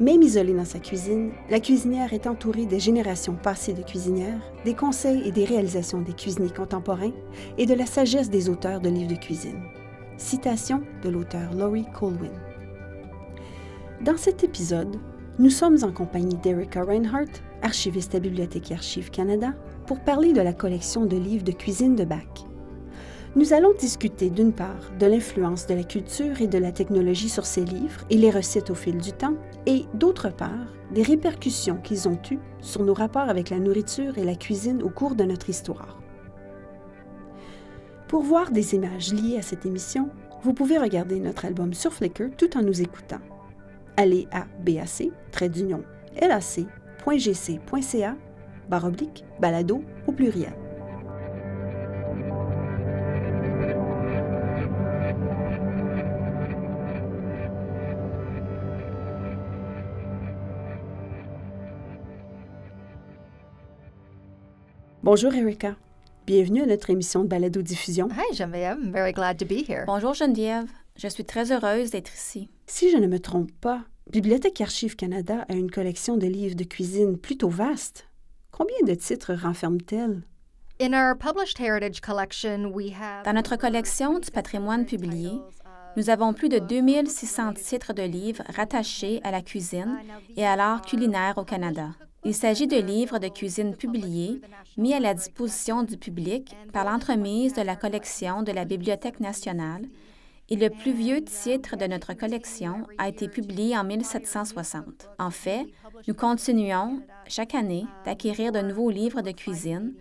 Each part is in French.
Même isolée dans sa cuisine, la cuisinière est entourée des générations passées de cuisinières, des conseils et des réalisations des cuisiniers contemporains et de la sagesse des auteurs de livres de cuisine. Citation de l'auteur Laurie Colwyn. Dans cet épisode, nous sommes en compagnie d'Erica Reinhardt, archiviste à Bibliothèque et Archives Canada, pour parler de la collection de livres de cuisine de Bach. Nous allons discuter d'une part de l'influence de la culture et de la technologie sur ces livres et les recettes au fil du temps, et d'autre part des répercussions qu'ils ont eues sur nos rapports avec la nourriture et la cuisine au cours de notre histoire. Pour voir des images liées à cette émission, vous pouvez regarder notre album sur Flickr tout en nous écoutant. Allez à bac, lac.gc.ca, barre oblique, balado au pluriel. Bonjour Erika. Bienvenue à notre émission de balado diffusion. Hi Geneviève, I'm very glad to be here. Bonjour Geneviève, je suis très heureuse d'être ici. Si je ne me trompe pas, Bibliothèque Archives Canada a une collection de livres de cuisine plutôt vaste. Combien de titres renferme-t-elle? In our published heritage collection, we have Dans notre collection du patrimoine publié, nous avons plus de 2600 titres de livres rattachés à la cuisine et à l'art culinaire au Canada. Il s'agit de livres de cuisine publiés, mis à la disposition du public par l'entremise de la collection de la Bibliothèque nationale, et le plus vieux titre de notre collection a été publié en 1760. En fait, nous continuons chaque année d'acquérir de nouveaux livres de cuisine,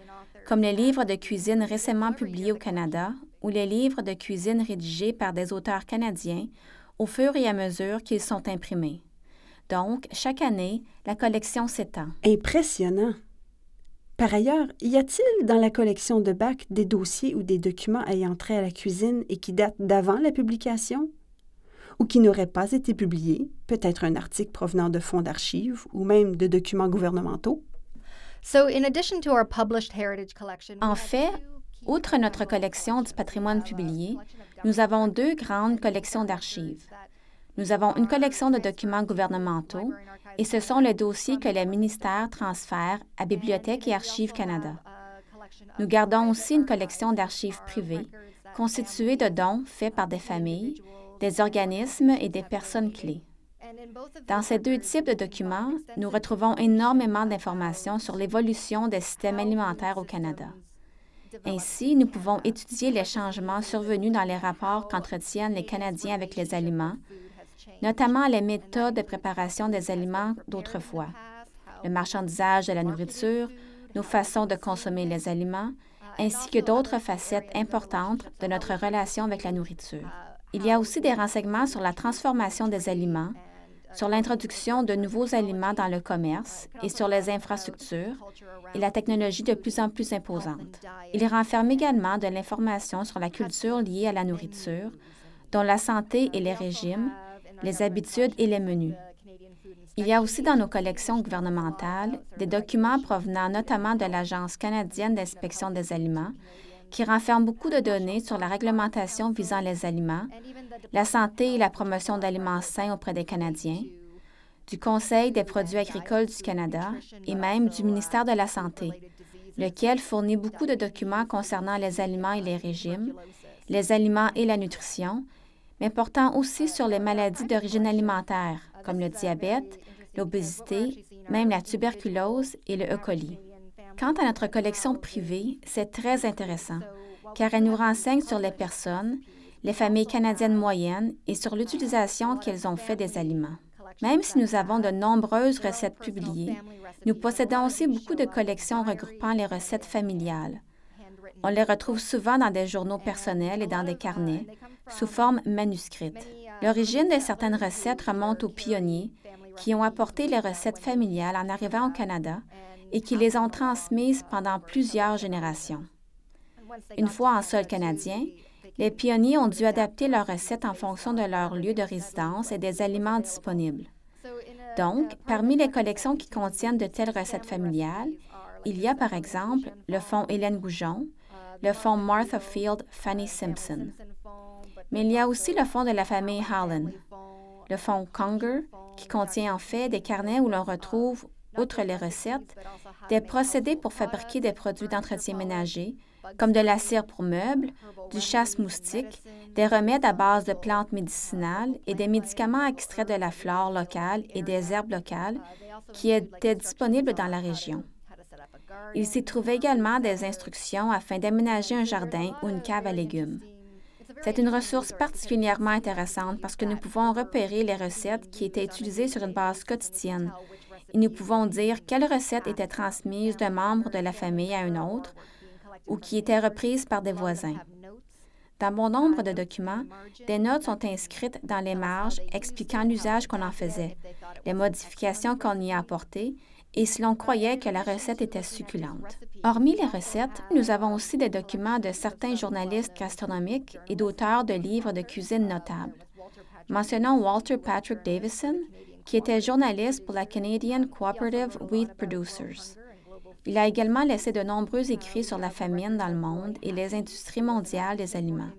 comme les livres de cuisine récemment publiés au Canada ou les livres de cuisine rédigés par des auteurs canadiens au fur et à mesure qu'ils sont imprimés. Donc, chaque année, la collection s'étend. Impressionnant. Par ailleurs, y a-t-il dans la collection de Bach des dossiers ou des documents ayant trait à la cuisine et qui datent d'avant la publication? Ou qui n'auraient pas été publiés, peut-être un article provenant de fonds d'archives ou même de documents gouvernementaux? So in addition to our published heritage collection, we En fait, outre notre collection du patrimoine publié, nous avons deux grandes collections d'archives. Nous avons une collection de documents gouvernementaux et ce sont les dossiers que les ministères transfèrent à Bibliothèque et Archives Canada. Nous gardons aussi une collection d'archives privées constituée de dons faits par des familles, des organismes et des personnes clés. Dans ces deux types de documents, nous retrouvons énormément d'informations sur l'évolution des systèmes alimentaires au Canada. Ainsi, nous pouvons étudier les changements survenus dans les rapports qu'entretiennent les Canadiens avec les aliments, notamment les méthodes de préparation des aliments d'autrefois, le marchandisage de la nourriture, nos façons de consommer les aliments, ainsi que d'autres facettes importantes de notre relation avec la nourriture. Il y a aussi des renseignements sur la transformation des aliments, sur l'introduction de nouveaux aliments dans le commerce et sur les infrastructures et la technologie de plus en plus imposante. Il renferme également de l'information sur la culture liée à la nourriture, dont la santé et les régimes, les habitudes et les menus. Il y a aussi dans nos collections gouvernementales des documents provenant notamment de l'Agence canadienne d'inspection des aliments, qui renferment beaucoup de données sur la réglementation visant les aliments, la santé et la promotion d'aliments sains auprès des Canadiens, du Conseil des produits agricoles du Canada et même du ministère de la Santé, lequel fournit beaucoup de documents concernant les aliments et les régimes, les aliments et la nutrition, mais portant aussi sur les maladies d'origine alimentaire, comme le diabète, l'obésité, même la tuberculose et le E. Quant à notre collection privée, c'est très intéressant, car elle nous renseigne sur les personnes, les familles canadiennes moyennes et sur l'utilisation qu'elles ont fait des aliments. Même si nous avons de nombreuses recettes publiées, nous possédons aussi beaucoup de collections regroupant les recettes familiales. On les retrouve souvent dans des journaux personnels et dans des carnets, sous forme manuscrite. L'origine de certaines recettes remonte aux pionniers qui ont apporté les recettes familiales en arrivant au Canada et qui les ont transmises pendant plusieurs générations. Une fois en sol canadien, les pionniers ont dû adapter leurs recettes en fonction de leur lieu de résidence et des aliments disponibles. Donc, parmi les collections qui contiennent de telles recettes familiales, il y a par exemple le fonds Hélène Goujon, le fonds Martha Field Fanny Simpson. Mais il y a aussi le fonds de la famille Holland, le fonds Conger, qui contient en fait des carnets où l'on retrouve, outre les recettes, des procédés pour fabriquer des produits d'entretien ménager, comme de la cire pour meubles, du chasse-moustique, des remèdes à base de plantes médicinales et des médicaments extraits de la flore locale et des herbes locales qui étaient disponibles dans la région. Il s'y trouvait également des instructions afin d'aménager un jardin ou une cave à légumes. C'est une ressource particulièrement intéressante parce que nous pouvons repérer les recettes qui étaient utilisées sur une base quotidienne et nous pouvons dire quelles recettes étaient transmises d'un membre de la famille à un autre ou qui étaient reprises par des voisins. Dans bon nombre de documents, des notes sont inscrites dans les marges expliquant l'usage qu'on en faisait, les modifications qu'on y a apportées et si l'on croyait que la recette était succulente. Hormis les recettes, nous avons aussi des documents de certains journalistes gastronomiques et d'auteurs de livres de cuisine notables. Mentionnons Walter Patrick Davison, qui était journaliste pour la Canadian Cooperative Wheat Producers. Il a également laissé de nombreux écrits sur la famine dans le monde et les industries mondiales des aliments.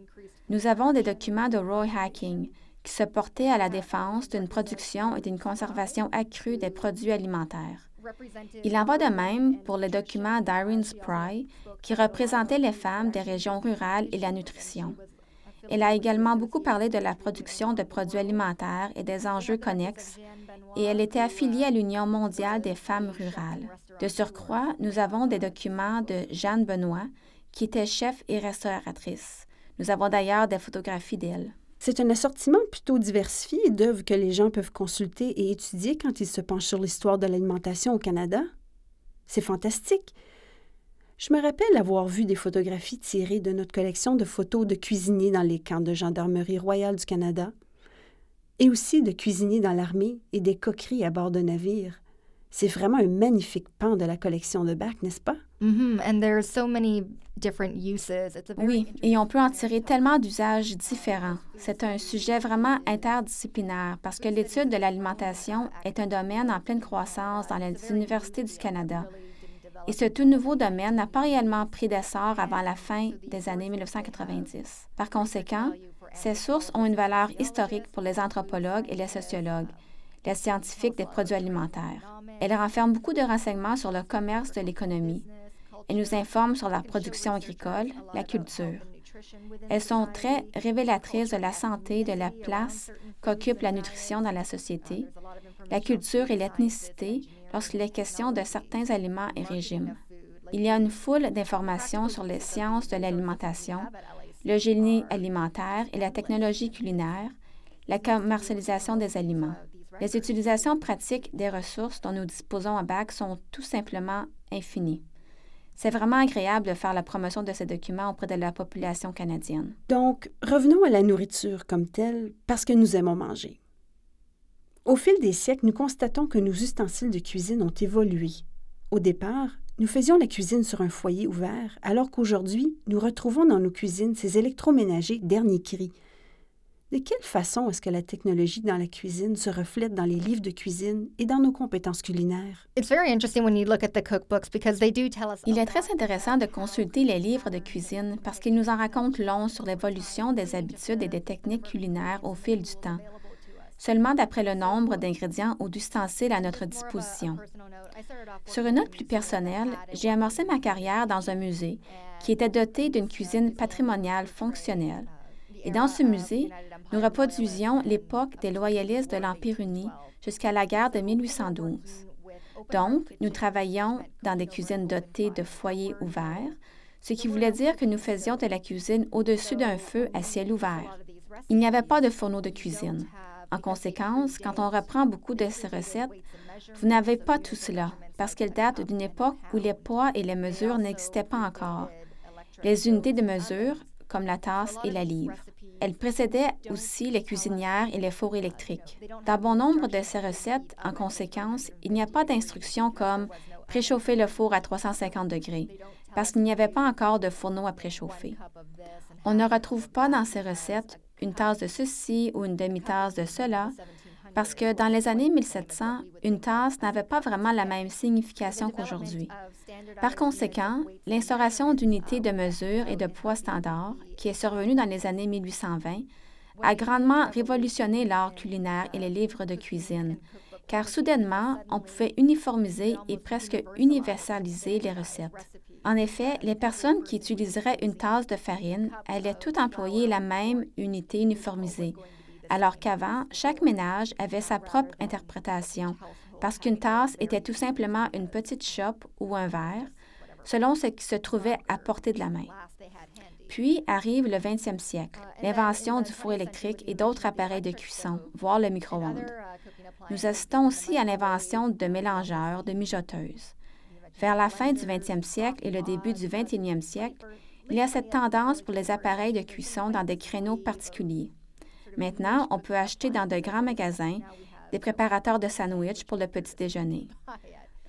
Nous avons des documents de Roy Hacking, qui se portaient à la défense d'une production et d'une conservation accrue des produits alimentaires. Il en va de même pour les documents d'Irene Spry, qui représentait les femmes des régions rurales et la nutrition. Elle a également beaucoup parlé de la production de produits alimentaires et des enjeux connexes, et elle était affiliée à l'Union mondiale des femmes rurales. De surcroît, nous avons des documents de Jeanne Benoît, qui était chef et restauratrice. Nous avons d'ailleurs des photographies d'elle. C'est un assortiment plutôt diversifié d'œuvres que les gens peuvent consulter et étudier quand ils se penchent sur l'histoire de l'alimentation au Canada. C'est fantastique. Je me rappelle avoir vu des photographies tirées de notre collection de photos de cuisiniers dans les camps de gendarmerie royale du Canada, et aussi de cuisiniers dans l'armée et des coqueries à bord de navires. C'est vraiment un magnifique pan de la collection de Bach, n'est-ce pas? Oui, et on peut en tirer tellement d'usages différents. C'est un sujet vraiment interdisciplinaire parce que l'étude de l'alimentation est un domaine en pleine croissance dans les universités du Canada. Et ce tout nouveau domaine n'a pas réellement pris d'essor avant la fin des années 1990. Par conséquent, ces sources ont une valeur historique pour les anthropologues et les sociologues, les scientifiques des produits alimentaires. Elles renferment beaucoup de renseignements sur le commerce de l'économie. Elles nous informent sur la production agricole, la culture. Elles sont très révélatrices de la santé, de la place qu'occupe la nutrition dans la société, la culture et l'ethnicité lorsqu'il est question de certains aliments et régimes. Il y a une foule d'informations sur les sciences de l'alimentation, le génie alimentaire et la technologie culinaire, la commercialisation des aliments. Les utilisations pratiques des ressources dont nous disposons à BAC sont tout simplement infinies. C'est vraiment agréable de faire la promotion de ces documents auprès de la population canadienne. Donc, revenons à la nourriture comme telle, parce que nous aimons manger. Au fil des siècles, nous constatons que nos ustensiles de cuisine ont évolué. Au départ, nous faisions la cuisine sur un foyer ouvert, alors qu'aujourd'hui, nous retrouvons dans nos cuisines ces électroménagers dernier cri, de quelle façon est-ce que la technologie dans la cuisine se reflète dans les livres de cuisine et dans nos compétences culinaires? Il est très intéressant de consulter les livres de cuisine parce qu'ils nous en racontent long sur l'évolution des habitudes et des techniques culinaires au fil du temps, seulement d'après le nombre d'ingrédients ou d'ustensiles à notre disposition. Sur une note plus personnelle, j'ai amorcé ma carrière dans un musée qui était doté d'une cuisine patrimoniale fonctionnelle. Et dans ce musée, nous reproduisions l'époque des loyalistes de l'Empire uni jusqu'à la guerre de 1812. Donc, nous travaillions dans des cuisines dotées de foyers ouverts, ce qui voulait dire que nous faisions de la cuisine au-dessus d'un feu à ciel ouvert. Il n'y avait pas de fourneau de cuisine. En conséquence, quand on reprend beaucoup de ces recettes, vous n'avez pas tout cela, parce qu'elles datent d'une époque où les poids et les mesures n'existaient pas encore. Les unités de mesure, comme la tasse et la livre. Elle précédait aussi les cuisinières et les fours électriques. Dans bon nombre de ces recettes, en conséquence, il n'y a pas d'instructions comme préchauffer le four à 350 degrés, parce qu'il n'y avait pas encore de fourneau à préchauffer. On ne retrouve pas dans ces recettes une tasse de ceci ou une demi-tasse de cela, parce que dans les années 1700, une tasse n'avait pas vraiment la même signification qu'aujourd'hui. Par conséquent, l'instauration d'unités de mesure et de poids standards, qui est survenue dans les années 1820, a grandement révolutionné l'art culinaire et les livres de cuisine, car soudainement, on pouvait uniformiser et presque universaliser les recettes. En effet, les personnes qui utiliseraient une tasse de farine allaient tout employer la même unité uniformisée, alors qu'avant, chaque ménage avait sa propre interprétation, parce qu'une tasse était tout simplement une petite chope ou un verre, selon ce qui se trouvait à portée de la main. Puis arrive le 20e siècle, l'invention du four électrique et d'autres appareils de cuisson, voire le micro-ondes. Nous assistons aussi à l'invention de mélangeurs, de mijoteuses. Vers la fin du 20e siècle et le début du 21e siècle, il y a cette tendance pour les appareils de cuisson dans des créneaux particuliers. Maintenant, on peut acheter dans de grands magasins des préparateurs de sandwich pour le petit déjeuner.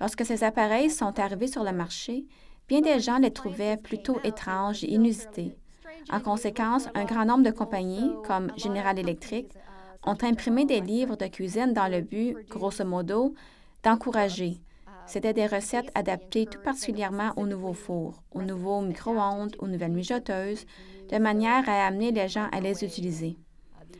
Lorsque ces appareils sont arrivés sur le marché, bien des gens les trouvaient plutôt étranges et inusités. En conséquence, un grand nombre de compagnies, comme General Electric, ont imprimé des livres de cuisine dans le but, grosso modo, d'encourager. C'était des recettes adaptées tout particulièrement aux nouveaux fours, aux nouveaux micro-ondes, aux nouvelles mijoteuses, de manière à amener les gens à les utiliser.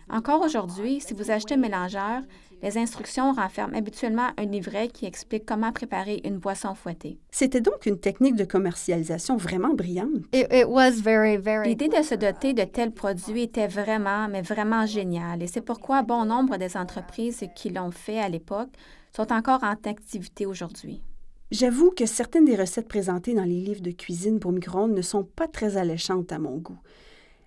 Encore aujourd'hui, si vous achetez un mélangeur, les instructions renferment habituellement un livret qui explique comment préparer une boisson fouettée. C'était donc une technique de commercialisation vraiment brillante. L'idée de se doter de tels produits était vraiment, mais vraiment géniale, et c'est pourquoi bon nombre des entreprises qui l'ont fait à l'époque sont encore en activité aujourd'hui. J'avoue que certaines des recettes présentées dans les livres de cuisine pour micro-ondes ne sont pas très alléchantes à mon goût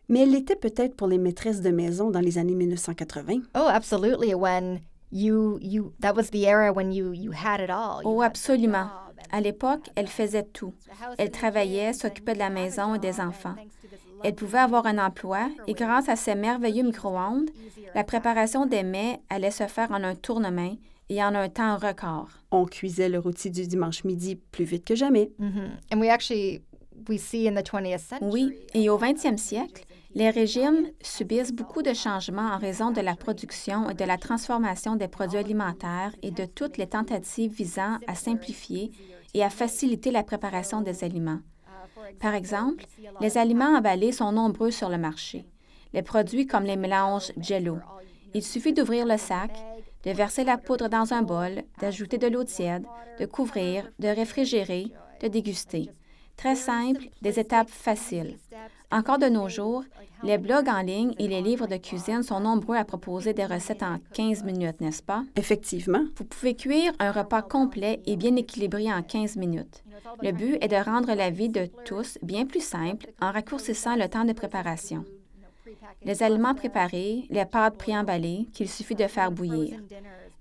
mais elle l'était peut-être pour les maîtresses de maison dans les années 1980. Oh, absolutely. When you you that was the era when you you had it all. oh, absolument. À l'époque, elle faisait tout. Elle travaillait, s'occupait de la maison et des enfants. Elle pouvait avoir un emploi et grâce à ces merveilleux micro-ondes, la préparation des mets allait se faire en un tournement et en un temps record. On cuisait le rôti du dimanche midi plus vite que jamais. And we actually we see in the 20th century. Oui, et au 20e siècle, les régimes subissent beaucoup de changements en raison de la production et de la transformation des produits alimentaires et de toutes les tentatives visant à simplifier et à faciliter la préparation des aliments. Par exemple, les aliments emballés sont nombreux sur le marché. Les produits comme les mélanges Jello. Il suffit d'ouvrir le sac, de verser la poudre dans un bol, d'ajouter de l'eau tiède, de couvrir, de réfrigérer, de déguster. Très simple, des étapes faciles. Encore de nos jours, les blogs en ligne et les livres de cuisine sont nombreux à proposer des recettes en 15 minutes, n'est-ce pas? Effectivement. Vous pouvez cuire un repas complet et bien équilibré en 15 minutes. Le but est de rendre la vie de tous bien plus simple en raccourcissant le temps de préparation. Les aliments préparés, les pâtes préemballées qu'il suffit de faire bouillir.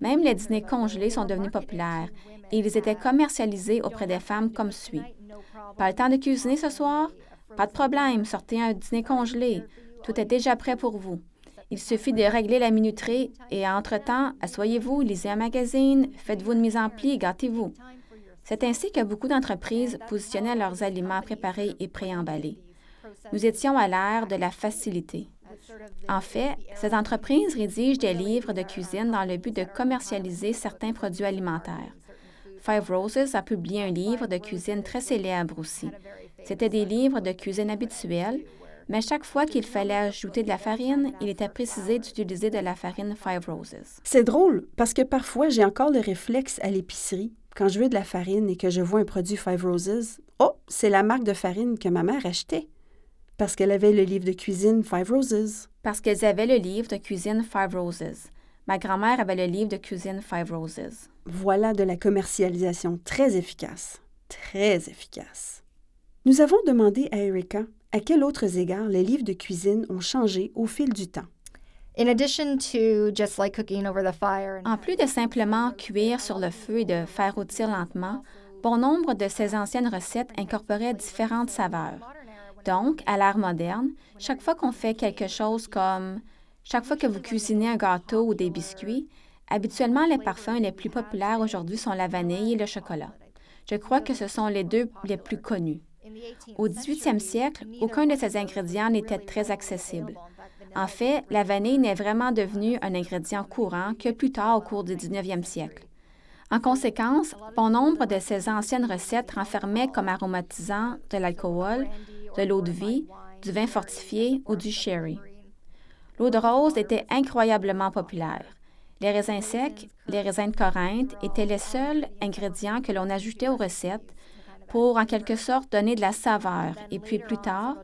Même les dîners congelés sont devenus populaires et ils étaient commercialisés auprès des femmes comme suit. Pas le temps de cuisiner ce soir? Pas de problème, sortez un dîner congelé. Tout est déjà prêt pour vous. Il suffit de régler la minuterie et entre-temps, asseyez-vous, lisez un magazine, faites-vous une mise en pli, gâtez-vous. C'est ainsi que beaucoup d'entreprises positionnaient leurs aliments préparés et préemballés. Nous étions à l'ère de la facilité. En fait, ces entreprises rédigent des livres de cuisine dans le but de commercialiser certains produits alimentaires. Five Roses a publié un livre de cuisine très célèbre aussi. C'était des livres de cuisine habituels, mais chaque fois qu'il fallait ajouter de la farine, il était précisé d'utiliser de la farine Five Roses. C'est drôle parce que parfois j'ai encore le réflexe à l'épicerie, quand je veux de la farine et que je vois un produit Five Roses, oh, c'est la marque de farine que ma mère achetait. Parce qu'elle avait le livre de cuisine Five Roses. Parce qu'elles avaient le livre de cuisine Five Roses. Ma grand-mère avait le livre de cuisine Five Roses. Voilà de la commercialisation très efficace. Très efficace. Nous avons demandé à Erika à quels autres égards les livres de cuisine ont changé au fil du temps. In addition to just like cooking over the fire and En plus de simplement cuire sur le feu et de faire rôtir lentement, bon nombre de ces anciennes recettes incorporaient différentes saveurs. Donc, à l'ère moderne, chaque fois qu'on fait quelque chose comme chaque fois que vous cuisinez un gâteau ou des biscuits, habituellement les parfums les plus populaires aujourd'hui sont la vanille et le chocolat. Je crois que ce sont les deux les plus connus. Au 18e siècle, aucun de ces ingrédients n'était très accessible. En fait, la vanille n'est vraiment devenue un ingrédient courant que plus tard au cours du 19e siècle. En conséquence, bon nombre de ces anciennes recettes renfermaient comme aromatisant de l'alcool, de l'eau de vie, du vin fortifié ou du sherry. L'eau de rose était incroyablement populaire. Les raisins secs, les raisins de Corinthe étaient les seuls ingrédients que l'on ajoutait aux recettes pour en quelque sorte donner de la saveur. Et puis plus tard,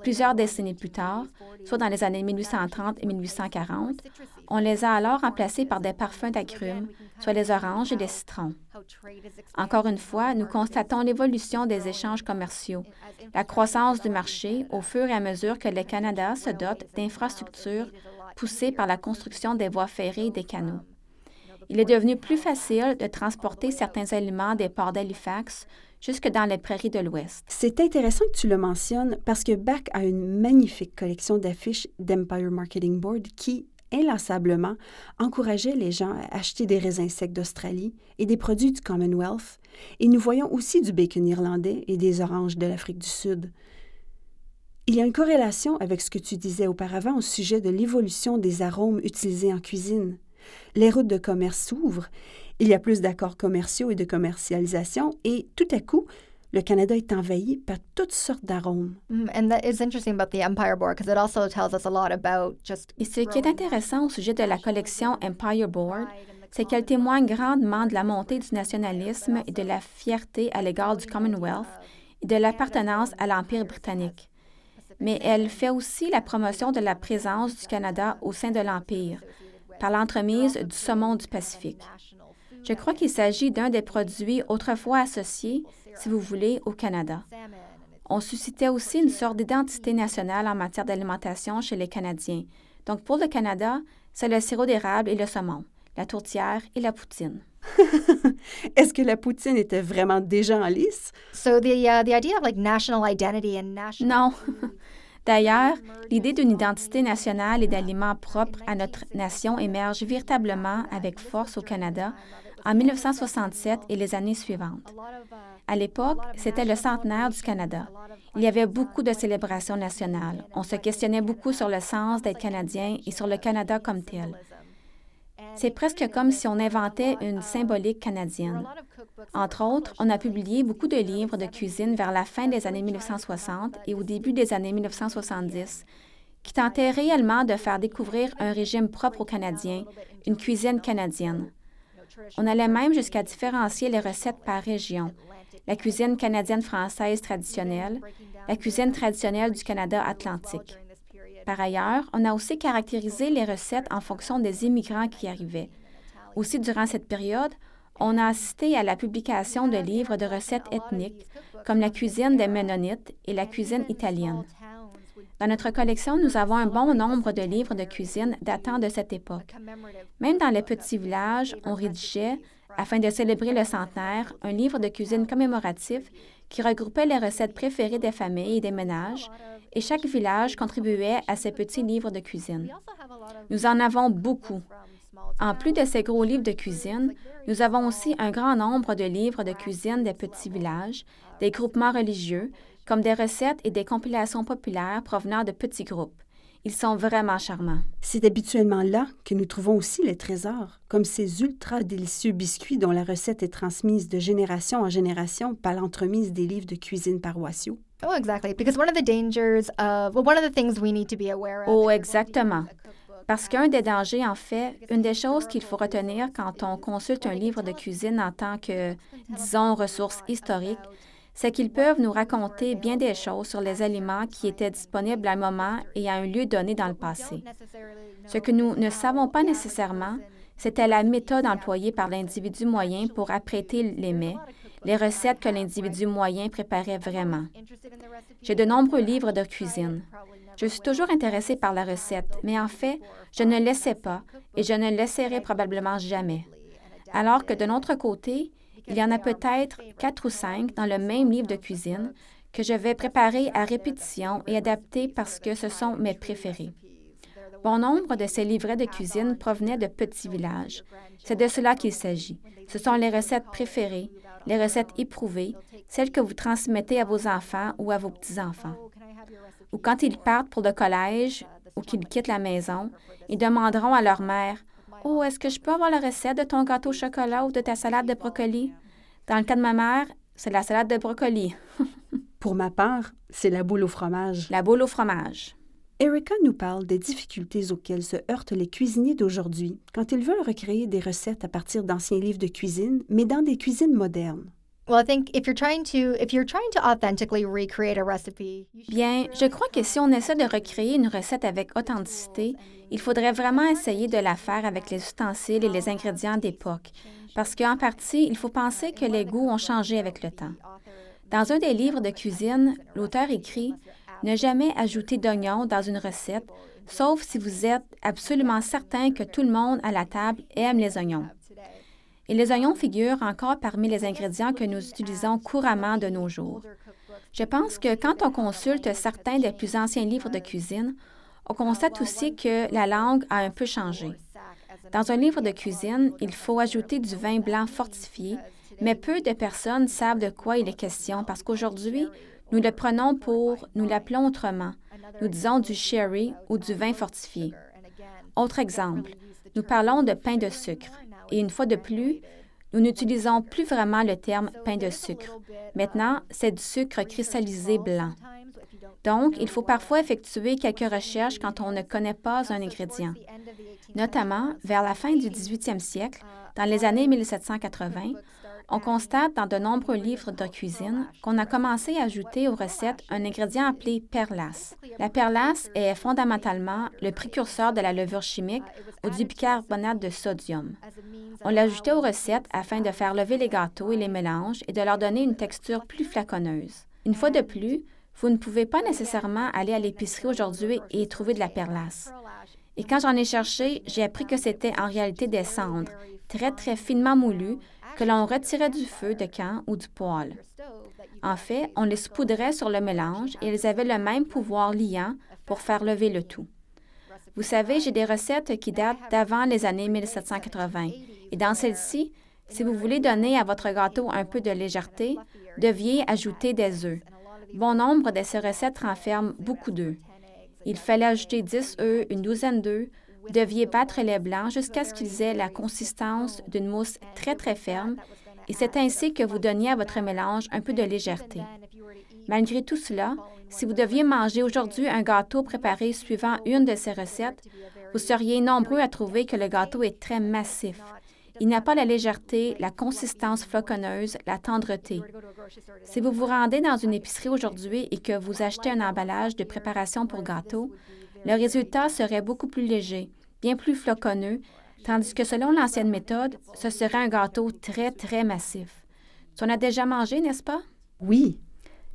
plusieurs décennies plus tard, soit dans les années 1830 et 1840, on les a alors remplacés par des parfums d'agrumes, soit les oranges et les citrons. Encore une fois, nous constatons l'évolution des échanges commerciaux, la croissance du marché au fur et à mesure que le Canada se dote d'infrastructures poussées par la construction des voies ferrées et des canaux. Il est devenu plus facile de transporter certains aliments des ports d'Halifax jusque dans les prairies de l'Ouest. C'est intéressant que tu le mentionnes parce que Back a une magnifique collection d'affiches d'Empire Marketing Board qui, inlassablement, encourageait les gens à acheter des raisins secs d'Australie et des produits du Commonwealth, et nous voyons aussi du bacon irlandais et des oranges de l'Afrique du Sud. Il y a une corrélation avec ce que tu disais auparavant au sujet de l'évolution des arômes utilisés en cuisine. Les routes de commerce s'ouvrent il y a plus d'accords commerciaux et de commercialisation et tout à coup, le Canada est envahi par toutes sortes d'arômes. Et ce qui est intéressant au sujet de la collection Empire Board, c'est qu'elle témoigne grandement de la montée du nationalisme et de la fierté à l'égard du Commonwealth et de l'appartenance à l'Empire britannique. Mais elle fait aussi la promotion de la présence du Canada au sein de l'Empire, par l'entremise du saumon du Pacifique. Je crois qu'il s'agit d'un des produits autrefois associés, si vous voulez, au Canada. On suscitait aussi une sorte d'identité nationale en matière d'alimentation chez les Canadiens. Donc pour le Canada, c'est le sirop d'érable et le saumon, la tourtière et la poutine. Est-ce que la poutine était vraiment déjà en lice? Non. D'ailleurs, l'idée d'une identité nationale et d'aliments propres à notre nation émerge véritablement avec force au Canada en 1967 et les années suivantes. À l'époque, c'était le centenaire du Canada. Il y avait beaucoup de célébrations nationales. On se questionnait beaucoup sur le sens d'être Canadien et sur le Canada comme tel. C'est presque comme si on inventait une symbolique canadienne. Entre autres, on a publié beaucoup de livres de cuisine vers la fin des années 1960 et au début des années 1970 qui tentaient réellement de faire découvrir un régime propre aux Canadiens, une cuisine canadienne. On allait même jusqu'à différencier les recettes par région. La cuisine canadienne-française traditionnelle, la cuisine traditionnelle du Canada atlantique. Par ailleurs, on a aussi caractérisé les recettes en fonction des immigrants qui arrivaient. Aussi, durant cette période, on a assisté à la publication de livres de recettes ethniques, comme la cuisine des Mennonites et la cuisine italienne. Dans notre collection, nous avons un bon nombre de livres de cuisine datant de cette époque. Même dans les petits villages, on rédigeait, afin de célébrer le centenaire, un livre de cuisine commémoratif qui regroupait les recettes préférées des familles et des ménages, et chaque village contribuait à ces petits livres de cuisine. Nous en avons beaucoup. En plus de ces gros livres de cuisine, nous avons aussi un grand nombre de livres de cuisine des petits villages, des groupements religieux, comme des recettes et des compilations populaires provenant de petits groupes. Ils sont vraiment charmants. C'est habituellement là que nous trouvons aussi les trésors, comme ces ultra délicieux biscuits dont la recette est transmise de génération en génération par l'entremise des livres de cuisine paroissiaux. Oh, exactly. Because one of the dangers of, well, one of the things we need to be aware of. Oh, exactement. Parce qu'un des dangers, en fait, une des choses qu'il faut retenir quand on consulte un livre de cuisine en tant que, disons, ressource historique, c'est qu'ils peuvent nous raconter bien des choses sur les aliments qui étaient disponibles à un moment et à un lieu donné dans le passé. Ce que nous ne savons pas nécessairement, c'était la méthode employée par l'individu moyen pour apprêter les mets, les recettes que l'individu moyen préparait vraiment. J'ai de nombreux livres de cuisine. Je suis toujours intéressée par la recette, mais en fait, je ne laissais pas et je ne laisserai probablement jamais. Alors que de notre côté, il y en a peut-être quatre ou cinq dans le même livre de cuisine que je vais préparer à répétition et adapter parce que ce sont mes préférés. Bon nombre de ces livrets de cuisine provenaient de petits villages. C'est de cela qu'il s'agit. Ce sont les recettes préférées, les recettes éprouvées, celles que vous transmettez à vos enfants ou à vos petits-enfants. Ou quand ils partent pour le collège ou qu'ils quittent la maison, ils demanderont à leur mère Oh, est-ce que je peux avoir la recette de ton gâteau au chocolat ou de ta salade de brocoli? Dans le cas de ma mère, c'est la salade de brocoli. Pour ma part, c'est la boule au fromage. La boule au fromage. Erica nous parle des difficultés auxquelles se heurtent les cuisiniers d'aujourd'hui quand ils veulent recréer des recettes à partir d'anciens livres de cuisine, mais dans des cuisines modernes. Well, I think if you're trying to if you're trying to authentically recreate a recipe, you should Bien, je crois que si on essaie de recréer une recette avec authenticité, il faudrait vraiment essayer de la faire avec les ustensiles et les ingrédients d'époque, parce qu'en partie, il faut penser que les goûts ont changé avec le temps. Dans un des livres de cuisine, l'auteur écrit Ne jamais ajouter d'oignons dans une recette, sauf si vous êtes absolument certain que tout le monde à la table aime les oignons. Et les oignons figurent encore parmi les ingrédients que nous utilisons couramment de nos jours. Je pense que quand on consulte certains des plus anciens livres de cuisine, on constate aussi que la langue a un peu changé. Dans un livre de cuisine, il faut ajouter du vin blanc fortifié, mais peu de personnes savent de quoi il est question parce qu'aujourd'hui, nous le prenons pour, nous l'appelons autrement. Nous disons du sherry ou du vin fortifié. Autre exemple, nous parlons de pain de sucre. Et une fois de plus, nous n'utilisons plus vraiment le terme pain de sucre. Maintenant, c'est du sucre cristallisé blanc. Donc, il faut parfois effectuer quelques recherches quand on ne connaît pas un ingrédient. Notamment, vers la fin du 18e siècle, dans les années 1780, on constate dans de nombreux livres de cuisine qu'on a commencé à ajouter aux recettes un ingrédient appelé perlasse. La perlasse est fondamentalement le précurseur de la levure chimique ou du bicarbonate de sodium. On l'ajoutait aux recettes afin de faire lever les gâteaux et les mélanges et de leur donner une texture plus flaconneuse. Une fois de plus, vous ne pouvez pas nécessairement aller à l'épicerie aujourd'hui et trouver de la perlasse. Et quand j'en ai cherché, j'ai appris que c'était en réalité des cendres, très très finement moulues, que l'on retirait du feu de camp ou du poêle. En fait, on les saupoudrait sur le mélange et elles avaient le même pouvoir liant pour faire lever le tout. Vous savez, j'ai des recettes qui datent d'avant les années 1780. Et dans celles-ci, si vous voulez donner à votre gâteau un peu de légèreté, deviez ajouter des œufs. Bon nombre de ces recettes renferment beaucoup d'œufs. Il fallait ajouter 10 œufs, une douzaine d'œufs. Deviez battre les blancs jusqu'à ce qu'ils aient la consistance d'une mousse très très ferme et c'est ainsi que vous donniez à votre mélange un peu de légèreté. Malgré tout cela, si vous deviez manger aujourd'hui un gâteau préparé suivant une de ces recettes, vous seriez nombreux à trouver que le gâteau est très massif. Il n'a pas la légèreté, la consistance floconneuse, la tendreté. Si vous vous rendez dans une épicerie aujourd'hui et que vous achetez un emballage de préparation pour gâteau, le résultat serait beaucoup plus léger, bien plus floconneux, tandis que selon l'ancienne méthode, ce serait un gâteau très, très massif. Tu en as déjà mangé, n'est-ce pas? Oui,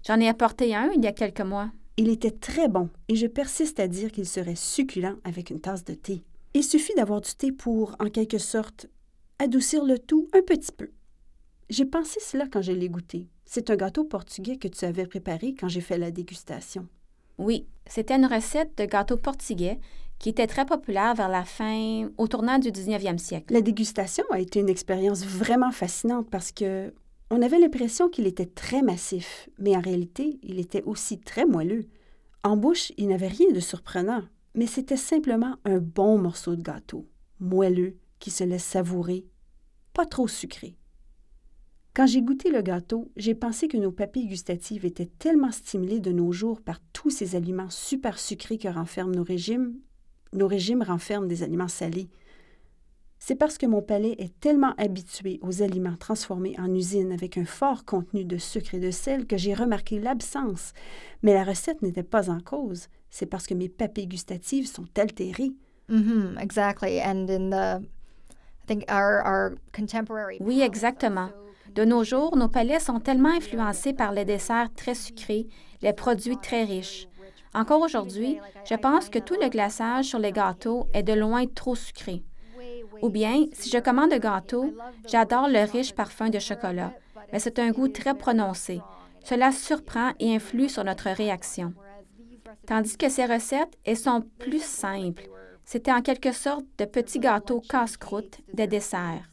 J'en ai apporté un il y a quelques mois. il était très bon et je persiste à dire qu'il serait succulent avec une tasse de thé. Il suffit d'avoir du thé pour, en quelque sorte, adoucir le tout un petit peu. J'ai pensé cela quand je l'ai goûté. C'est un gâteau portugais que tu avais préparé quand j'ai fait la dégustation. Oui, c'était une recette de gâteau portugais qui était très populaire vers la fin, au tournant du 19e siècle. La dégustation a été une expérience vraiment fascinante parce que on avait l'impression qu'il était très massif, mais en réalité, il était aussi très moelleux. En bouche, il n'avait rien de surprenant, mais c'était simplement un bon morceau de gâteau, moelleux, qui se laisse savourer, pas trop sucré. Quand j'ai goûté le gâteau, j'ai pensé que nos papilles gustatives étaient tellement stimulées de nos jours par tous ces aliments super sucrés que renferment nos régimes. Nos régimes renferment des aliments salés. C'est parce que mon palais est tellement habitué aux aliments transformés en usine avec un fort contenu de sucre et de sel que j'ai remarqué l'absence. Mais la recette n'était pas en cause. C'est parce que mes papilles gustatives sont altérées. hmm exactly. And in the, I think our our contemporary. Oui, exactement. De nos jours, nos palais sont tellement influencés par les desserts très sucrés, les produits très riches. Encore aujourd'hui, je pense que tout le glaçage sur les gâteaux est de loin trop sucré. Ou bien, si je commande un gâteau, j'adore le riche parfum de chocolat, mais c'est un goût très prononcé. Cela surprend et influe sur notre réaction. Tandis que ces recettes, elles sont plus simples. C'était en quelque sorte de petits gâteaux casse-croûte, des desserts.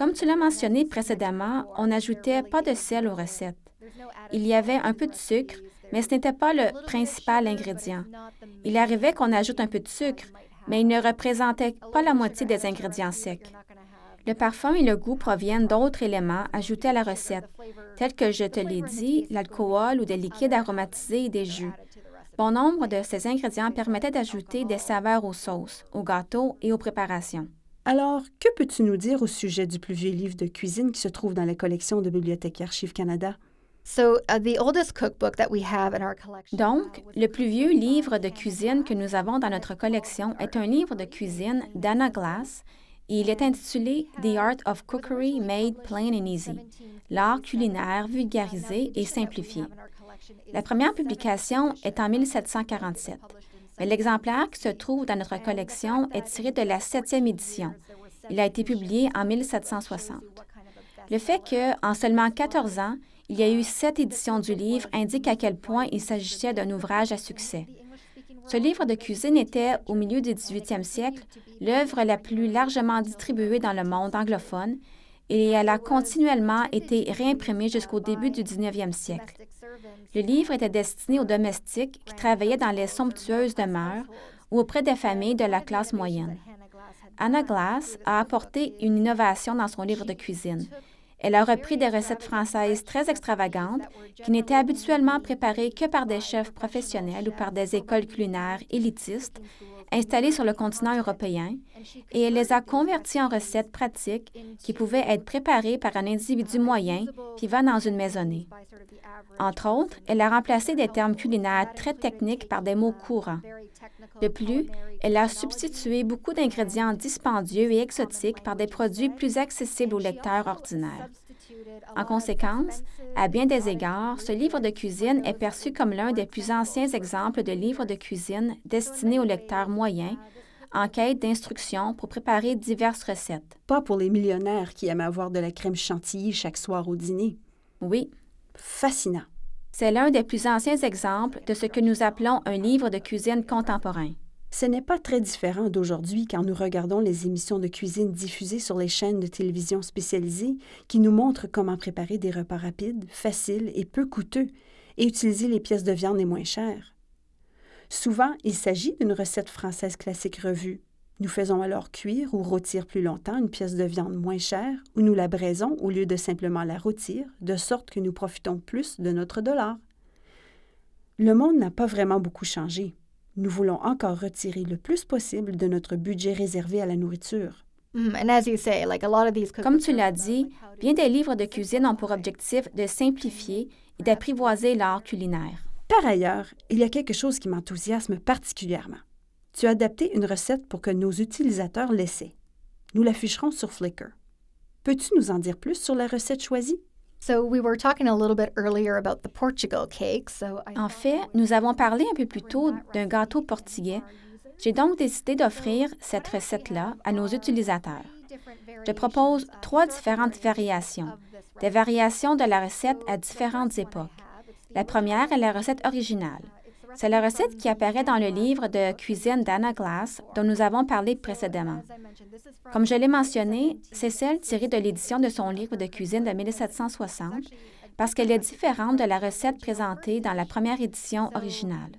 Comme tu l'as mentionné précédemment, on n'ajoutait pas de sel aux recettes. Il y avait un peu de sucre, mais ce n'était pas le principal ingrédient. Il arrivait qu'on ajoute un peu de sucre, mais il ne représentait pas la moitié des ingrédients secs. Le parfum et le goût proviennent d'autres éléments ajoutés à la recette, tels que, je te l'ai dit, l'alcool ou des liquides aromatisés et des jus. Bon nombre de ces ingrédients permettaient d'ajouter des saveurs aux sauces, aux gâteaux et aux préparations. Alors, que peux-tu nous dire au sujet du plus vieux livre de cuisine qui se trouve dans la collection de Bibliothèque et Archives Canada? Donc, le plus vieux livre de cuisine que nous avons dans notre collection est un livre de cuisine d'Anna Glass et il est intitulé The Art of Cookery Made Plain and Easy, l'art culinaire vulgarisé et simplifié. La première publication est en 1747, mais l'exemplaire qui se trouve dans notre collection est tiré de la septième édition. Il a été publié en 1760. Le fait que, en seulement 14 ans, il y a eu sept éditions du livre indique à quel point il s'agissait d'un ouvrage à succès. Ce livre de cuisine était, au milieu du 18e siècle, l'œuvre la plus largement distribuée dans le monde anglophone et elle a continuellement été réimprimée jusqu'au début du 19e siècle. Le livre était destiné aux domestiques qui travaillaient dans les somptueuses demeures ou auprès des familles de la classe moyenne. Anna Glass a apporté une innovation dans son livre de cuisine. Elle a repris des recettes françaises très extravagantes qui n'étaient habituellement préparées que par des chefs professionnels ou par des écoles culinaires élitistes installées sur le continent européen et elle les a converties en recettes pratiques qui pouvaient être préparées par un individu moyen vivant dans une maisonnée. Entre autres, elle a remplacé des termes culinaires très techniques par des mots courants. De plus, elle a substitué beaucoup d'ingrédients dispendieux et exotiques par des produits plus accessibles aux lecteurs ordinaires. En conséquence, à bien des égards, ce livre de cuisine est perçu comme l'un des plus anciens exemples de livres de cuisine destinés aux lecteurs moyens en quête d'instructions pour préparer diverses recettes. Pas pour les millionnaires qui aiment avoir de la crème chantilly chaque soir au dîner. Oui. Fascinant. C'est l'un des plus anciens exemples de ce que nous appelons un livre de cuisine contemporain. Ce n'est pas très différent d'aujourd'hui quand nous regardons les émissions de cuisine diffusées sur les chaînes de télévision spécialisées qui nous montrent comment préparer des repas rapides, faciles et peu coûteux et utiliser les pièces de viande les moins chères. Souvent, il s'agit d'une recette française classique revue. Nous faisons alors cuire ou rôtir plus longtemps une pièce de viande moins chère ou nous la braisons au lieu de simplement la rôtir, de sorte que nous profitons plus de notre dollar. Le monde n'a pas vraiment beaucoup changé nous voulons encore retirer le plus possible de notre budget réservé à la nourriture. Mm, Comme tu l'as dit, bien des livres de cuisine ont pour objectif de simplifier et d'apprivoiser l'art culinaire. Par ailleurs, il y a quelque chose qui m'enthousiasme particulièrement. Tu as adapté une recette pour que nos utilisateurs l'essaient. Nous l'afficherons sur Flickr. Peux-tu nous en dire plus sur la recette choisie? En fait, nous avons parlé un peu plus tôt d'un gâteau portugais. J'ai donc décidé d'offrir cette recette-là à nos utilisateurs. Je propose trois différentes variations, des variations de la recette à différentes époques. La première est la recette originale. C'est la recette qui apparaît dans le livre de cuisine d'Anna Glass dont nous avons parlé précédemment. Comme je l'ai mentionné, c'est celle tirée de l'édition de son livre de cuisine de 1760 parce qu'elle est différente de la recette présentée dans la première édition originale.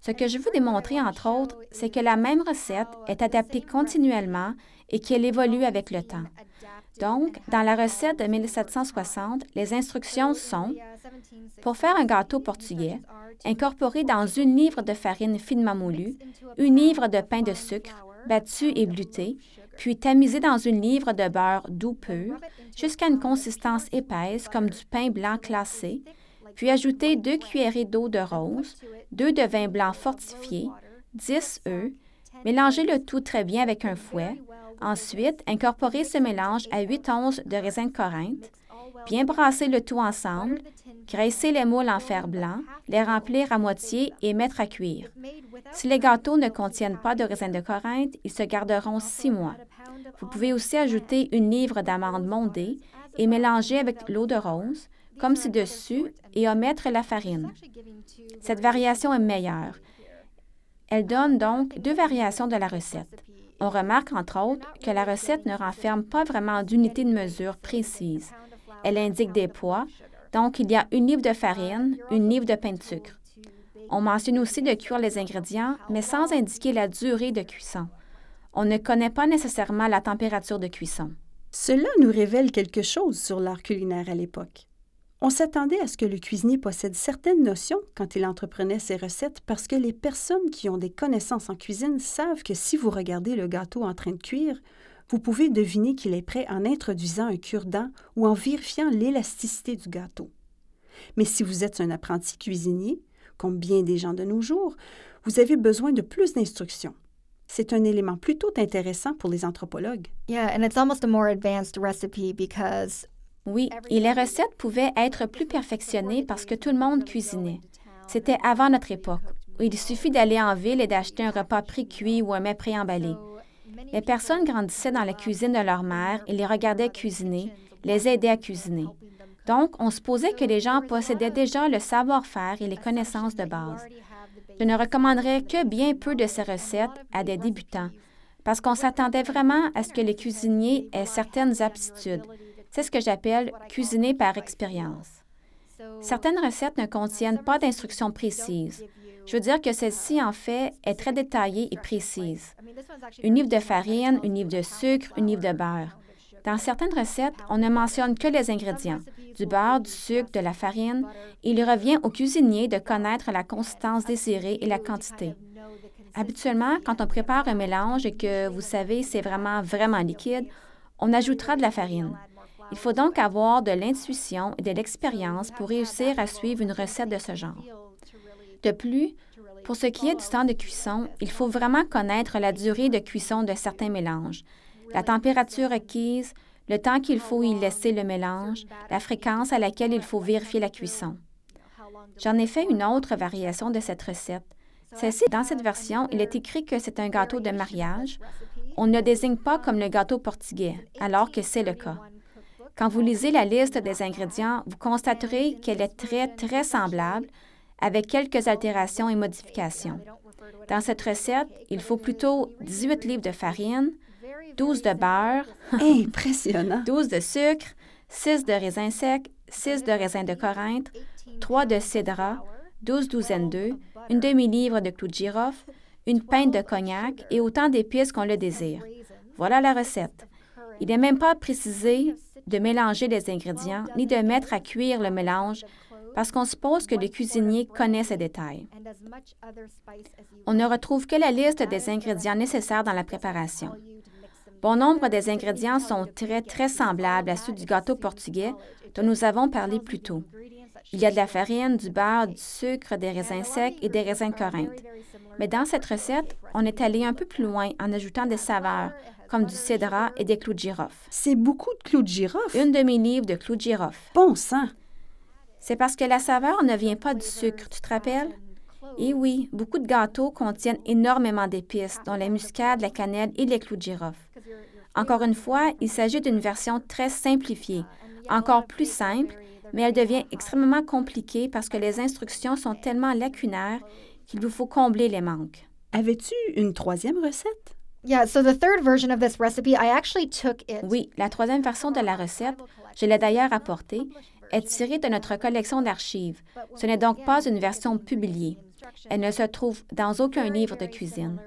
Ce que je veux démontrer, entre autres, c'est que la même recette est adaptée continuellement et qu'elle évolue avec le temps. Donc, dans la recette de 1760, les instructions sont pour faire un gâteau portugais, incorporer dans une livre de farine finement moulue, une livre de pain de sucre, battu et bleuté, puis tamisé dans une livre de beurre doux pur jusqu'à une consistance épaisse comme du pain blanc classé, puis ajouter deux cuillerées d'eau de rose, deux de vin blanc fortifié, dix œufs, mélanger le tout très bien avec un fouet, ensuite incorporer ce mélange à 8 onces de raisin de Corinthe, bien brasser le tout ensemble, graisser les moules en fer blanc, les remplir à moitié et mettre à cuire. Si les gâteaux ne contiennent pas de raisin de Corinthe, ils se garderont six mois. Vous pouvez aussi ajouter une livre d'amandes mondées et mélanger avec l'eau de rose, comme ci-dessus, et omettre la farine. Cette variation est meilleure. Elle donne donc deux variations de la recette. On remarque entre autres que la recette ne renferme pas vraiment d'unité de mesure précise. Elle indique des poids, donc il y a une livre de farine, une livre de pain de sucre. On mentionne aussi de cuire les ingrédients, mais sans indiquer la durée de cuisson. On ne connaît pas nécessairement la température de cuisson. Cela nous révèle quelque chose sur l'art culinaire à l'époque. On s'attendait à ce que le cuisinier possède certaines notions quand il entreprenait ses recettes parce que les personnes qui ont des connaissances en cuisine savent que si vous regardez le gâteau en train de cuire, vous pouvez deviner qu'il est prêt en introduisant un cure-dent ou en vérifiant l'élasticité du gâteau. Mais si vous êtes un apprenti cuisinier, comme bien des gens de nos jours, vous avez besoin de plus d'instructions. C'est un élément plutôt intéressant pour les anthropologues. Yeah, and it's almost a more advanced recipe because Oui, et les recettes pouvaient être plus perfectionnées parce que tout le monde cuisinait. C'était avant notre époque, où il suffit d'aller en ville et d'acheter un repas pré-cuit ou un mets préemballé. Les personnes grandissaient dans la cuisine de leur mère et les regardaient cuisiner, les aidaient à cuisiner. Donc, on supposait que les gens possédaient déjà le savoir-faire et les connaissances de base. Je ne recommanderais que bien peu de ces recettes à des débutants, parce qu'on s'attendait vraiment à ce que les cuisiniers aient certaines aptitudes. C'est ce que j'appelle cuisiner par expérience. Certaines recettes ne contiennent pas d'instructions précises. Je veux dire que celle-ci, en fait, est très détaillée et précise. Une livre de farine, une livre de sucre, une livre de beurre. Dans certaines recettes, on ne mentionne que les ingrédients, du beurre, du sucre, de la farine, il revient au cuisinier de connaître la consistance désirée et la quantité. Habituellement, quand on prépare un mélange et que, vous savez, c'est vraiment, vraiment liquide, on ajoutera de la farine. Il faut donc avoir de l'intuition et de l'expérience pour réussir à suivre une recette de ce genre. De plus, pour ce qui est du temps de cuisson, il faut vraiment connaître la durée de cuisson de certains mélanges, la température requise, le temps qu'il faut y laisser le mélange, la fréquence à laquelle il faut vérifier la cuisson. J'en ai fait une autre variation de cette recette. Celle-ci, dans cette version, il est écrit que c'est un gâteau de mariage. On ne le désigne pas comme le gâteau portugais, alors que c'est le cas. Quand vous lisez la liste des ingrédients, vous constaterez qu'elle est très, très semblable, avec quelques altérations et modifications. Dans cette recette, il faut plutôt 18 livres de farine, 12 de beurre, Impressionnant. 12 de sucre, 6 de raisins secs, 6 de raisins de Corinthe, 3 de cidra, 12 douzaines d'œufs, une demi-livre de clous de girofle, une pinte de cognac et autant d'épices qu'on le désire. Voilà la recette. Il n'est même pas précisé de mélanger les ingrédients ni de mettre à cuire le mélange parce qu'on suppose que le cuisinier connaît ces détails. On ne retrouve que la liste des ingrédients nécessaires dans la préparation. Bon nombre des ingrédients sont très, très semblables à ceux du gâteau portugais dont nous avons parlé plus tôt. Il y a de la farine, du beurre, du sucre, des raisins secs et des raisins de Corinthe. Mais dans cette recette, on est allé un peu plus loin en ajoutant des saveurs, comme du cédra et des clous de girofle. C'est beaucoup de clous de girofle. Une demi-livre de clous de girofle. Bon sang. C'est parce que la saveur ne vient pas du sucre, tu te rappelles? Et oui, beaucoup de gâteaux contiennent énormément d'épices, dont la muscade, la cannelle et les clous de girofle. Encore une fois, il s'agit d'une version très simplifiée, encore plus simple, mais elle devient extrêmement compliquée parce que les instructions sont tellement lacunaires qu'il vous faut combler les manques. Avais-tu une troisième recette? Yeah, so the third version of this recipe, I actually took it. Oui, la troisième version de la recette, je l'ai d'ailleurs apportée, est tirée de notre collection d'archives. Ce n'est donc pas une version publiée. Elle ne se trouve dans aucun livre de cuisine.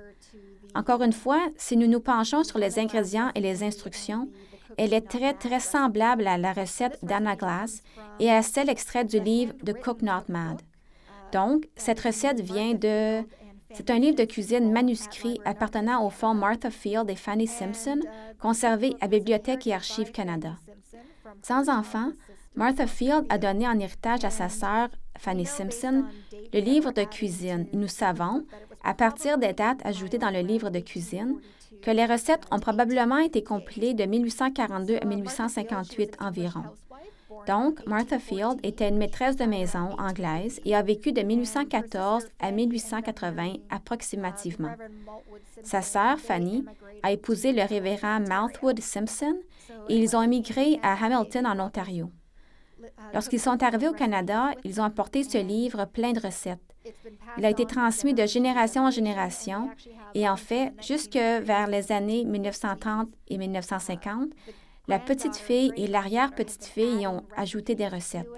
Encore une fois, si nous nous penchons sur les ingrédients et les instructions, elle est très, très semblable à la recette d'Anna Glass et à celle extraite du livre de Cook Not Mad. Donc, cette recette vient de... C'est un livre de cuisine manuscrit appartenant au fonds Martha Field et Fanny Simpson, conservé à Bibliothèque et Archives Canada. Sans enfant, Martha Field a donné en héritage à sa sœur, Fanny Simpson, le livre de cuisine. Nous savons, à partir des dates ajoutées dans le livre de cuisine, que les recettes ont probablement été compilées de 1842 à 1858 environ. Donc, Martha Field était une maîtresse de maison anglaise et a vécu de 1814 à 1880 approximativement. Sa sœur, Fanny, a épousé le révérend Mouthwood Simpson et ils ont émigré à Hamilton, en Ontario. Lorsqu'ils sont arrivés au Canada, ils ont apporté ce livre plein de recettes. Il a été transmis de génération en génération et en fait, jusque vers les années 1930 et 1950, la petite fille et l'arrière-petite fille y ont ajouté des recettes.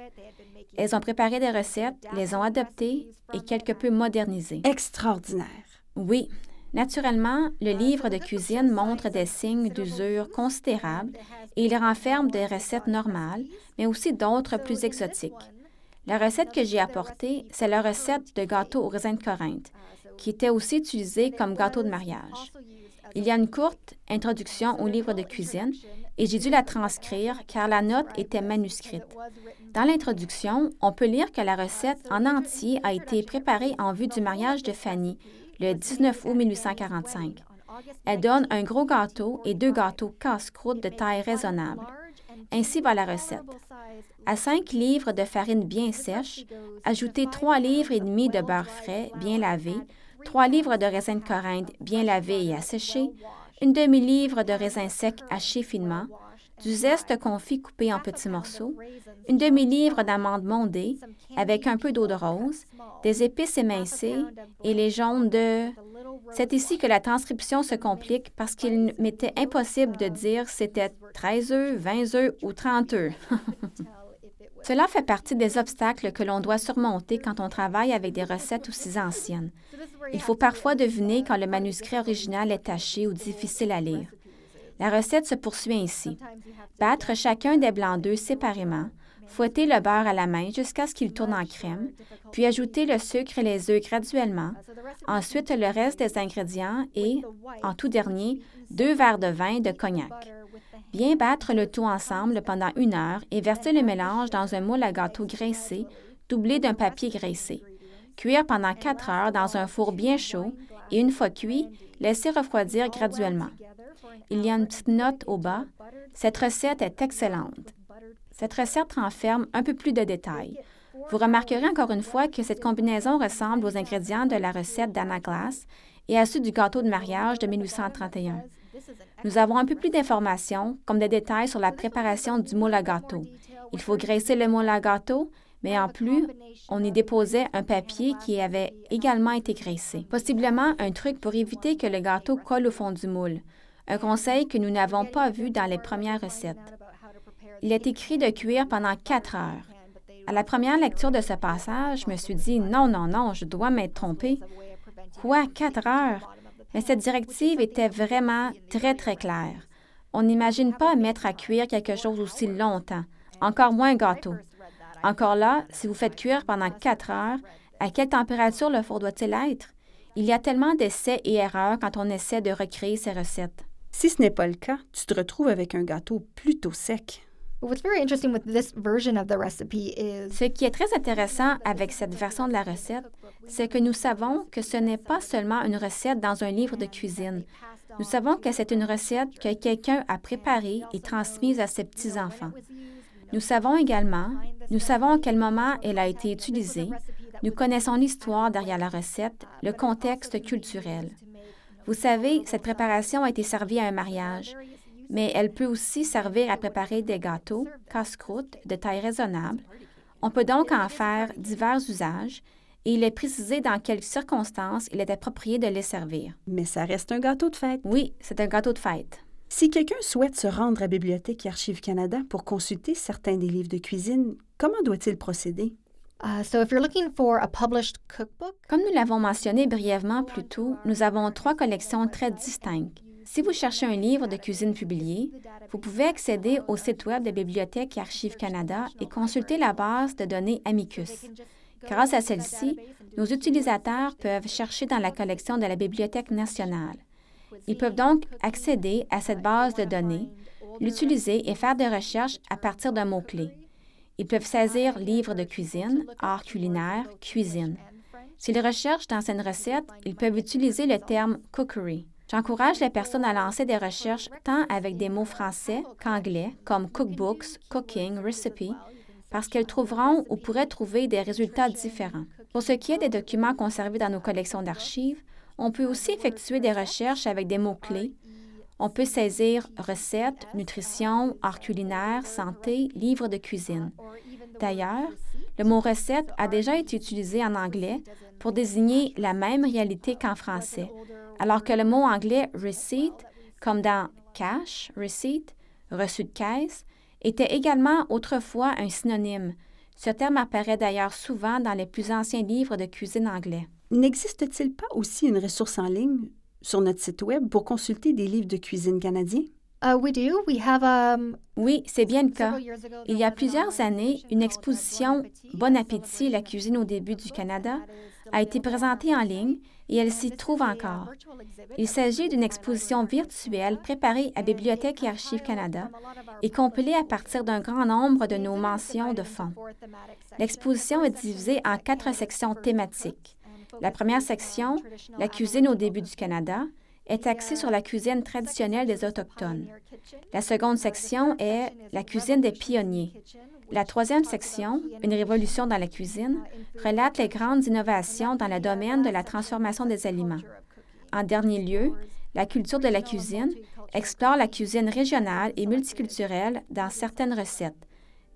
Elles ont préparé des recettes, les ont adoptées et quelque peu modernisées. Extraordinaire. Oui, Naturellement, le livre de cuisine montre des signes d'usure considérables et il renferme des recettes normales, mais aussi d'autres plus exotiques. La recette que j'ai apportée, c'est la recette de gâteau au raisin de Corinthe, qui était aussi utilisée comme gâteau de mariage. Il y a une courte introduction au livre de cuisine et j'ai dû la transcrire car la note était manuscrite. Dans l'introduction, on peut lire que la recette en entier a été préparée en vue du mariage de Fanny, le 19 août 1845. Elle donne un gros gâteau et deux gâteaux casse-croûte de taille raisonnable. Ainsi va la recette. À 5 livres de farine bien sèche, ajoutez 3 livres et demi de beurre frais bien lavé, 3 livres de raisin de Corinthe bien lavé et asséché, une demi-livre de raisin sec haché finement, du zeste confit coupé en petits morceaux, une demi-livre d'amandes mondées avec un peu d'eau de rose, des épices émincées et les jaunes de... C'est ici que la transcription se complique parce qu'il m'était impossible de dire c'était 13 œufs, 20 œufs ou 30 œufs. Cela fait partie des obstacles que l'on doit surmonter quand on travaille avec des recettes aussi anciennes. Il faut parfois deviner quand le manuscrit original est taché ou difficile à lire. La recette se poursuit ainsi. Battre chacun des blancs d'œufs séparément, fouetter le beurre à la main jusqu'à ce qu'il tourne en crème, puis ajouter le sucre et les œufs graduellement, ensuite le reste des ingrédients et, en tout dernier, deux verres de vin de cognac. Bien battre le tout ensemble pendant une heure et verser le mélange dans un moule à gâteau graissé, doublé d'un papier graissé. Cuire pendant quatre heures dans un four bien chaud et une fois cuit, laisser refroidir graduellement. Il y a une petite note au bas. Cette recette est excellente. Cette recette renferme un peu plus de détails. Vous remarquerez encore une fois que cette combinaison ressemble aux ingrédients de la recette d'Anna Glass et à ceux du gâteau de mariage de 1831. Nous avons un peu plus d'informations, comme des détails sur la préparation du moule à gâteau. Il faut graisser le moule à gâteau, mais en plus, on y déposait un papier qui avait également été graissé. Possiblement un truc pour éviter que le gâteau colle au fond du moule un conseil que nous n'avons pas vu dans les premières recettes. Il est écrit de cuire pendant quatre heures. À la première lecture de ce passage, je me suis dit non, non, non, je dois m'être trompée. Quoi, quatre heures? Mais cette directive était vraiment très, très claire. On n'imagine pas mettre à cuire quelque chose aussi longtemps, encore moins un gâteau. Encore là, si vous faites cuire pendant quatre heures, à quelle température le four doit-il être? Il y a tellement d'essais et erreurs quand on essaie de recréer ces recettes. Si ce n'est pas le cas, tu te retrouves avec un gâteau plutôt sec. Ce qui est très intéressant avec cette version de la recette, c'est que nous savons que ce n'est pas seulement une recette dans un livre de cuisine. Nous savons que c'est une recette que quelqu'un a préparée et transmise à ses petits-enfants. Nous savons également, nous savons à quel moment elle a été utilisée, nous connaissons l'histoire derrière la recette, le contexte culturel. Vous savez, cette préparation a été servie à un mariage, mais elle peut aussi servir à préparer des gâteaux, casse-croûtes de taille raisonnable. On peut donc en faire divers usages et il est précisé dans quelles circonstances il est approprié de les servir. Mais ça reste un gâteau de fête. Oui, c'est un gâteau de fête. Si quelqu'un souhaite se rendre à Bibliothèque et Archives Canada pour consulter certains des livres de cuisine, comment doit-il procéder? Comme nous l'avons mentionné brièvement plus tôt, nous avons trois collections très distinctes. Si vous cherchez un livre de cuisine publié, vous pouvez accéder au site Web de Bibliothèque et Archives Canada et consulter la base de données Amicus. Grâce à celle-ci, nos utilisateurs peuvent chercher dans la collection de la Bibliothèque nationale. Ils peuvent donc accéder à cette base de données, l'utiliser et faire des recherches à partir d'un mot-clé. Ils peuvent saisir livres de cuisine, art culinaire, cuisine. S'ils recherchent dans une recette, ils peuvent utiliser le terme cookery. J'encourage les personnes à lancer des recherches tant avec des mots français qu'anglais, comme cookbooks, cooking, recipe, parce qu'elles trouveront ou pourraient trouver des résultats différents. Pour ce qui est des documents conservés dans nos collections d'archives, on peut aussi effectuer des recherches avec des mots-clés on peut saisir recettes, nutrition, art culinaire, santé, livres de cuisine. D'ailleurs, le mot recette a déjà été utilisé en anglais pour désigner la même réalité qu'en français, alors que le mot anglais receipt, comme dans cash, receipt, reçu de caisse, était également autrefois un synonyme. Ce terme apparaît d'ailleurs souvent dans les plus anciens livres de cuisine anglais. N'existe-t-il pas aussi une ressource en ligne sur notre site Web pour consulter des livres de cuisine canadiens? Uh, we do. We have um, Oui, c'est bien le cas. Il y a plusieurs années, une exposition Bon appétit, la cuisine au début du Canada a été présentée en ligne et elle s'y trouve encore. Il s'agit d'une exposition virtuelle préparée à Bibliothèque et Archives Canada et compilée à partir d'un grand nombre de nos mentions de fond. L'exposition est divisée en quatre sections thématiques. La première section, La cuisine au début du Canada, est axée sur la cuisine traditionnelle des Autochtones. La seconde section est La cuisine des pionniers. La troisième section, Une révolution dans la cuisine, relate les grandes innovations dans le domaine de la transformation des aliments. En dernier lieu, La culture de la cuisine explore la cuisine régionale et multiculturelle dans certaines recettes,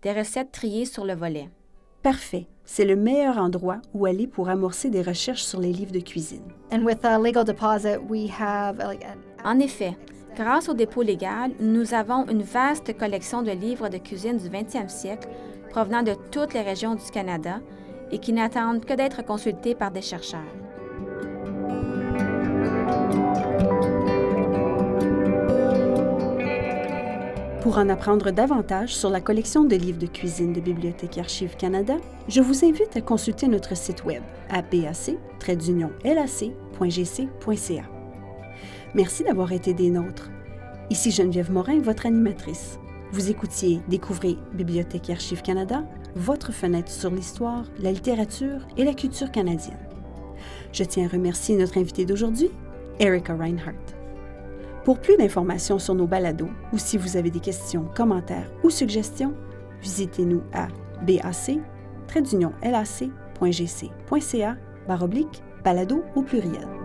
des recettes triées sur le volet. Parfait. C'est le meilleur endroit où aller pour amorcer des recherches sur les livres de cuisine. and with a legal deposit, we have uh, like an En effet, grâce au dépôt légal, nous avons une vaste collection de livres de cuisine du 20e siècle provenant de toutes les régions du Canada et qui n'attendent que d'être consultés par des chercheurs. Pour en apprendre davantage sur la collection de livres de cuisine de Bibliothèque et Archives Canada, je vous invite à consulter notre site web à bac-lac.gc.ca. Merci d'avoir été des nôtres. Ici Geneviève Morin, votre animatrice. Vous écoutiez Découvrez Bibliothèque et Archives Canada, votre fenêtre sur l'histoire, la littérature et la culture canadienne. Je tiens à remercier notre invité d'aujourd'hui, Erica Reinhardt. Pour plus d'informations sur nos balados ou si vous avez des questions, commentaires ou suggestions, visitez-nous à bac-lac.gc.ca balado au pluriel.